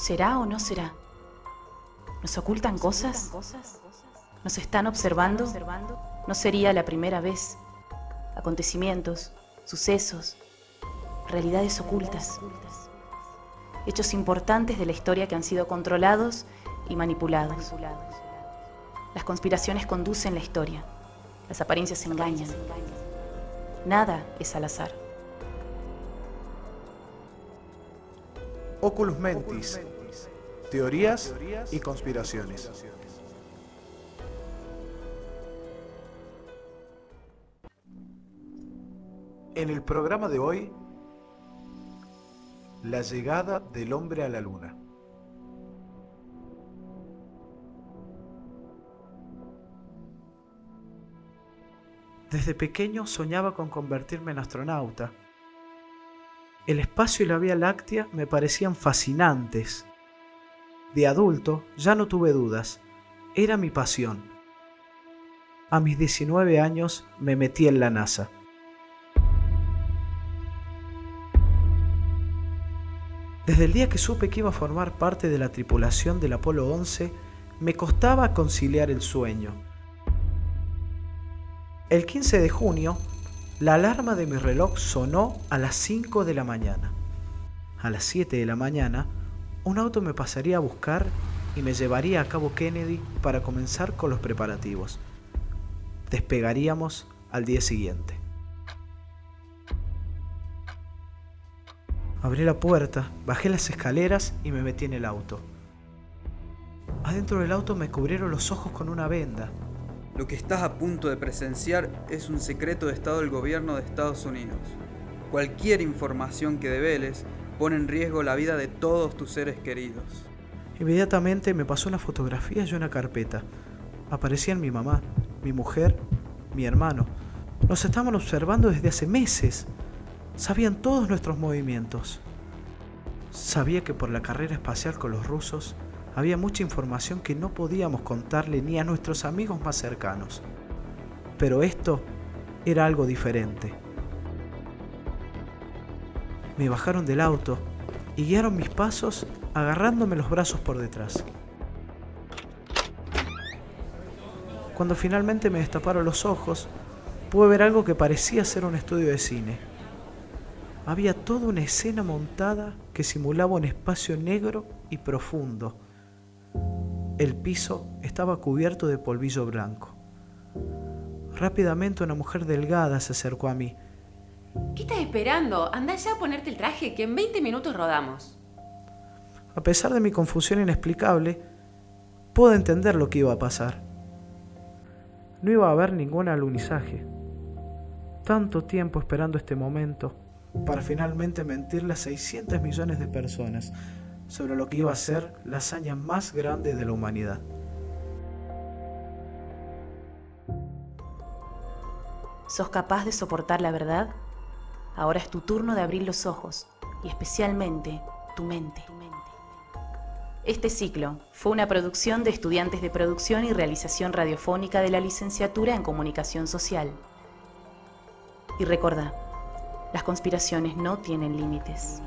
¿Será o no será? ¿Nos ocultan cosas? ¿Nos están observando? No sería la primera vez. Acontecimientos, sucesos, realidades ocultas. Hechos importantes de la historia que han sido controlados y manipulados. Las conspiraciones conducen la historia. Las apariencias engañan. Nada es al azar. Oculus Mentis, teorías y conspiraciones. En el programa de hoy, la llegada del hombre a la luna. Desde pequeño soñaba con convertirme en astronauta el espacio y la Vía Láctea me parecían fascinantes. De adulto ya no tuve dudas, era mi pasión. A mis 19 años me metí en la NASA. Desde el día que supe que iba a formar parte de la tripulación del Apolo 11, me costaba conciliar el sueño. El 15 de junio la alarma de mi reloj sonó a las 5 de la mañana. A las 7 de la mañana, un auto me pasaría a buscar y me llevaría a Cabo Kennedy para comenzar con los preparativos. Despegaríamos al día siguiente. Abrí la puerta, bajé las escaleras y me metí en el auto. Adentro del auto me cubrieron los ojos con una venda lo que estás a punto de presenciar es un secreto de Estado del gobierno de Estados Unidos. Cualquier información que develes pone en riesgo la vida de todos tus seres queridos. Inmediatamente me pasó una fotografía y una carpeta. Aparecían mi mamá, mi mujer, mi hermano. Nos estaban observando desde hace meses. Sabían todos nuestros movimientos. Sabía que por la carrera espacial con los rusos había mucha información que no podíamos contarle ni a nuestros amigos más cercanos. Pero esto era algo diferente. Me bajaron del auto y guiaron mis pasos agarrándome los brazos por detrás. Cuando finalmente me destaparon los ojos, pude ver algo que parecía ser un estudio de cine. Había toda una escena montada que simulaba un espacio negro y profundo el piso estaba cubierto de polvillo blanco. Rápidamente una mujer delgada se acercó a mí. ¿Qué estás esperando? Anda ya a ponerte el traje, que en 20 minutos rodamos. A pesar de mi confusión inexplicable, pude entender lo que iba a pasar. No iba a haber ningún alunizaje. Tanto tiempo esperando este momento para finalmente mentirle a 600 millones de personas sobre lo que iba a ser la hazaña más grande de la humanidad. ¿Sos capaz de soportar la verdad? Ahora es tu turno de abrir los ojos y especialmente tu mente. Este ciclo fue una producción de estudiantes de producción y realización radiofónica de la licenciatura en comunicación social. Y recuerda, las conspiraciones no tienen límites.